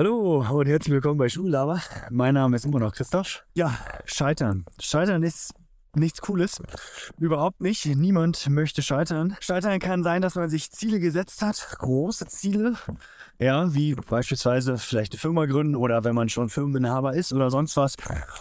Hallo und herzlich willkommen bei Schullava. Mein Name ist immer noch Christoph. Ja, Scheitern. Scheitern ist nichts Cooles. Überhaupt nicht. Niemand möchte scheitern. Scheitern kann sein, dass man sich Ziele gesetzt hat, große Ziele. Ja, wie beispielsweise vielleicht eine Firma gründen oder wenn man schon Firmeninhaber ist oder sonst was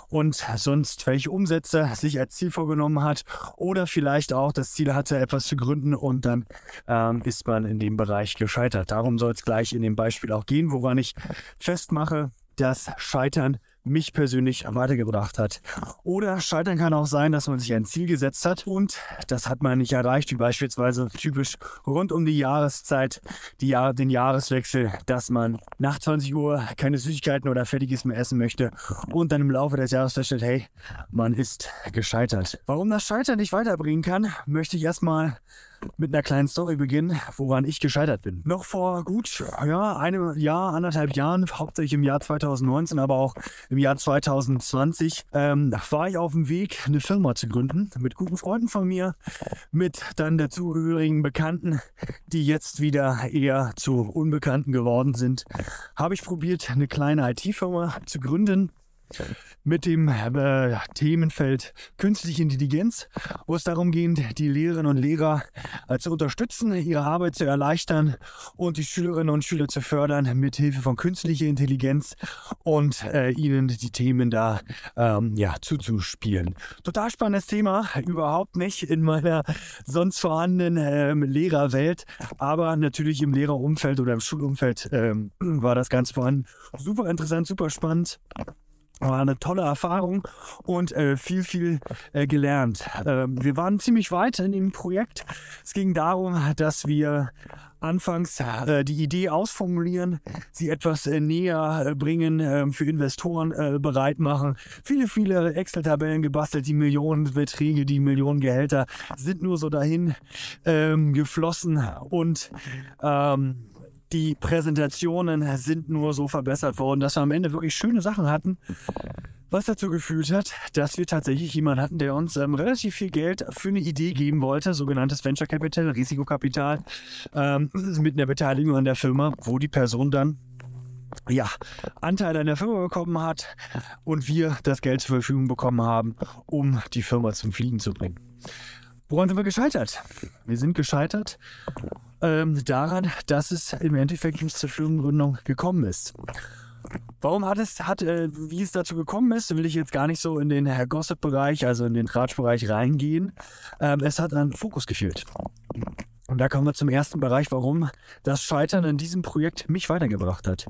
und sonst welche Umsätze sich als Ziel vorgenommen hat oder vielleicht auch das Ziel hatte, etwas zu gründen und dann ähm, ist man in dem Bereich gescheitert. Darum soll es gleich in dem Beispiel auch gehen, woran ich festmache, dass Scheitern mich persönlich weitergebracht hat. Oder Scheitern kann auch sein, dass man sich ein Ziel gesetzt hat und das hat man nicht erreicht, wie beispielsweise typisch rund um die Jahreszeit, die Jahr, den Jahreswechsel, dass man nach 20 Uhr keine Süßigkeiten oder Fertiges mehr essen möchte und dann im Laufe des Jahres feststellt, hey, man ist gescheitert. Warum das Scheitern nicht weiterbringen kann, möchte ich erstmal mit einer kleinen Story beginnen, woran ich gescheitert bin. Noch vor gut ja, einem Jahr, anderthalb Jahren, hauptsächlich im Jahr 2019, aber auch im Jahr 2020, ähm, war ich auf dem Weg, eine Firma zu gründen mit guten Freunden von mir, mit dann dazugehörigen Bekannten, die jetzt wieder eher zu Unbekannten geworden sind. Habe ich probiert, eine kleine IT-Firma zu gründen mit dem äh, Themenfeld künstliche Intelligenz, wo es darum geht, die Lehrerinnen und Lehrer äh, zu unterstützen, ihre Arbeit zu erleichtern und die Schülerinnen und Schüler zu fördern mit Hilfe von künstlicher Intelligenz und äh, ihnen die Themen da ähm, ja, zuzuspielen. Total spannendes Thema, überhaupt nicht in meiner sonst vorhandenen ähm, Lehrerwelt, aber natürlich im Lehrerumfeld oder im Schulumfeld ähm, war das Ganze vorhanden. Super interessant, super spannend. War eine tolle Erfahrung und äh, viel, viel äh, gelernt. Äh, wir waren ziemlich weit in dem Projekt. Es ging darum, dass wir anfangs äh, die Idee ausformulieren, sie etwas äh, näher äh, bringen, ähm, für Investoren bereit machen. Viele, viele Excel-Tabellen gebastelt, die Millionenbeträge, die Millionengehälter sind nur so dahin ähm, geflossen und ähm, die Präsentationen sind nur so verbessert worden, dass wir am Ende wirklich schöne Sachen hatten. Was dazu geführt hat, dass wir tatsächlich jemanden hatten, der uns ähm, relativ viel Geld für eine Idee geben wollte, sogenanntes Venture Capital, Risikokapital, ähm, mit einer Beteiligung an der Firma, wo die Person dann ja, Anteile an der Firma bekommen hat und wir das Geld zur Verfügung bekommen haben, um die Firma zum Fliegen zu bringen. Woran sind wir gescheitert? Wir sind gescheitert ähm, daran, dass es im Endeffekt nicht zur Firmengründung gekommen ist. Warum hat es, hat, äh, wie es dazu gekommen ist, will ich jetzt gar nicht so in den Gossip-Bereich, also in den Tratschbereich reingehen. Ähm, es hat an Fokus gefehlt. Und da kommen wir zum ersten Bereich, warum das Scheitern in diesem Projekt mich weitergebracht hat.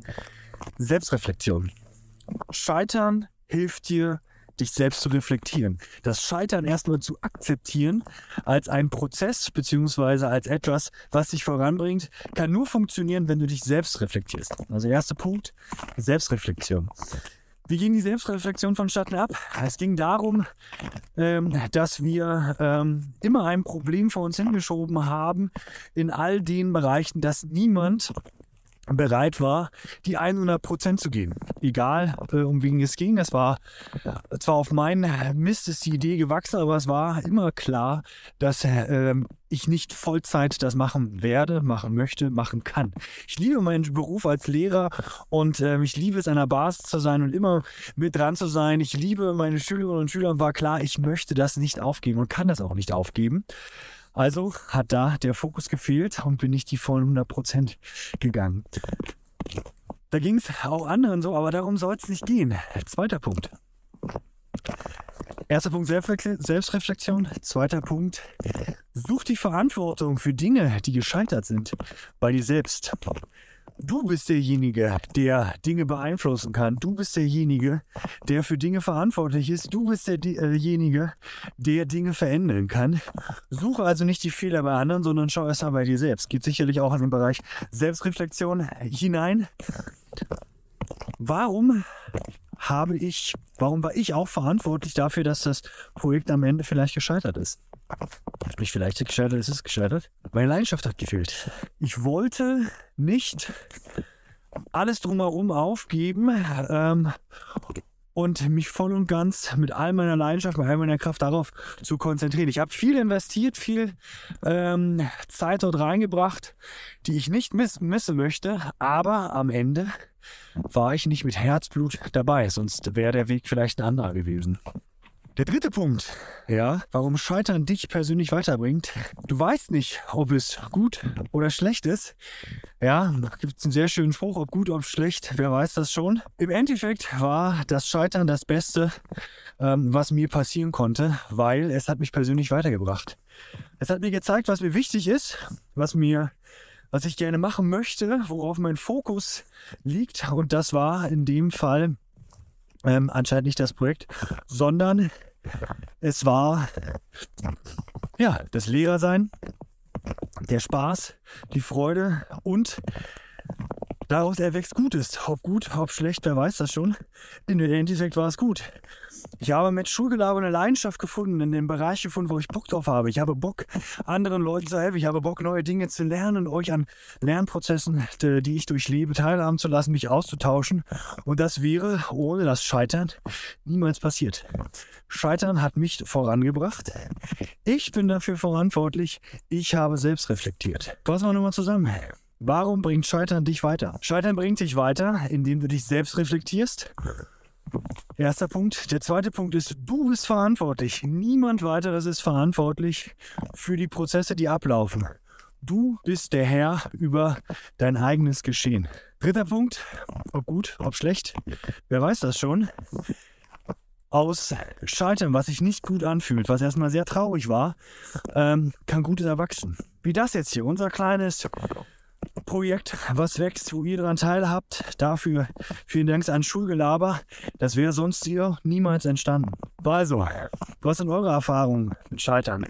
Selbstreflexion. Scheitern hilft dir, dich selbst zu reflektieren. Das Scheitern erstmal zu akzeptieren als ein Prozess beziehungsweise als etwas, was dich voranbringt, kann nur funktionieren, wenn du dich selbst reflektierst. Also erster Punkt, Selbstreflexion. Wie ging die Selbstreflexion vonstatten ab? Es ging darum, ähm, dass wir ähm, immer ein Problem vor uns hingeschoben haben in all den Bereichen, dass niemand bereit war, die 100 Prozent zu gehen. Egal, äh, um wen es ging. Es war zwar auf meinen Mist ist die Idee gewachsen, aber es war immer klar, dass äh, ich nicht Vollzeit das machen werde, machen möchte, machen kann. Ich liebe meinen Beruf als Lehrer und äh, ich liebe es, an der Basis zu sein und immer mit dran zu sein. Ich liebe meine Schülerinnen und Schüler und war klar, ich möchte das nicht aufgeben und kann das auch nicht aufgeben. Also hat da der Fokus gefehlt und bin nicht die vollen 100% gegangen. Da ging es auch anderen so, aber darum soll es nicht gehen. Zweiter Punkt. Erster Punkt Selbstreflexion. Zweiter Punkt, such die Verantwortung für Dinge, die gescheitert sind, bei dir selbst. Du bist derjenige, der Dinge beeinflussen kann. Du bist derjenige, der für Dinge verantwortlich ist. Du bist derjenige, der Dinge verändern kann. Suche also nicht die Fehler bei anderen, sondern schau erst mal bei dir selbst. Geht sicherlich auch in den Bereich Selbstreflexion hinein. Warum habe ich, warum war ich auch verantwortlich dafür, dass das Projekt am Ende vielleicht gescheitert ist? Nicht vielleicht gescheitert, ist es gescheitert. Meine Leidenschaft hat gefehlt. Ich wollte nicht alles drumherum aufgeben ähm, und mich voll und ganz mit all meiner Leidenschaft, mit all meiner Kraft darauf zu konzentrieren. Ich habe viel investiert, viel ähm, Zeit dort reingebracht, die ich nicht miss missen möchte, aber am Ende war ich nicht mit Herzblut dabei, sonst wäre der Weg vielleicht ein anderer gewesen. Der dritte Punkt, ja, warum Scheitern dich persönlich weiterbringt. Du weißt nicht, ob es gut oder schlecht ist. Ja, da gibt es einen sehr schönen Spruch, ob gut, ob schlecht, wer weiß das schon. Im Endeffekt war das Scheitern das Beste, ähm, was mir passieren konnte, weil es hat mich persönlich weitergebracht. Es hat mir gezeigt, was mir wichtig ist, was mir was ich gerne machen möchte, worauf mein Fokus liegt. Und das war in dem Fall ähm, anscheinend nicht das Projekt, sondern es war ja das Lehrersein, der Spaß, die Freude und daraus erwächst Gutes. Ob gut, ob schlecht, wer weiß das schon. In der Endeffekt war es gut. Ich habe mit Schulgelaber eine Leidenschaft gefunden, in dem Bereich gefunden, wo ich Bock drauf habe. Ich habe Bock, anderen Leuten zu helfen. Ich habe Bock, neue Dinge zu lernen, euch an Lernprozessen, die ich durchlebe, teilhaben zu lassen, mich auszutauschen. Und das wäre ohne das Scheitern niemals passiert. Scheitern hat mich vorangebracht. Ich bin dafür verantwortlich. Ich habe selbst reflektiert. Fassen wir nochmal zusammen. Warum bringt Scheitern dich weiter? Scheitern bringt dich weiter, indem du dich selbst reflektierst Erster Punkt. Der zweite Punkt ist, du bist verantwortlich. Niemand weiteres ist verantwortlich für die Prozesse, die ablaufen. Du bist der Herr über dein eigenes Geschehen. Dritter Punkt, ob gut, ob schlecht, wer weiß das schon. Aus Scheitern, was sich nicht gut anfühlt, was erstmal sehr traurig war, ähm, kann Gutes erwachsen. Wie das jetzt hier, unser kleines Projekt, was wächst, wo ihr daran teilhabt. Dafür vielen Dank an Schulgelaber. Das wäre sonst hier niemals entstanden. Also, was sind eure Erfahrungen mit Scheitern?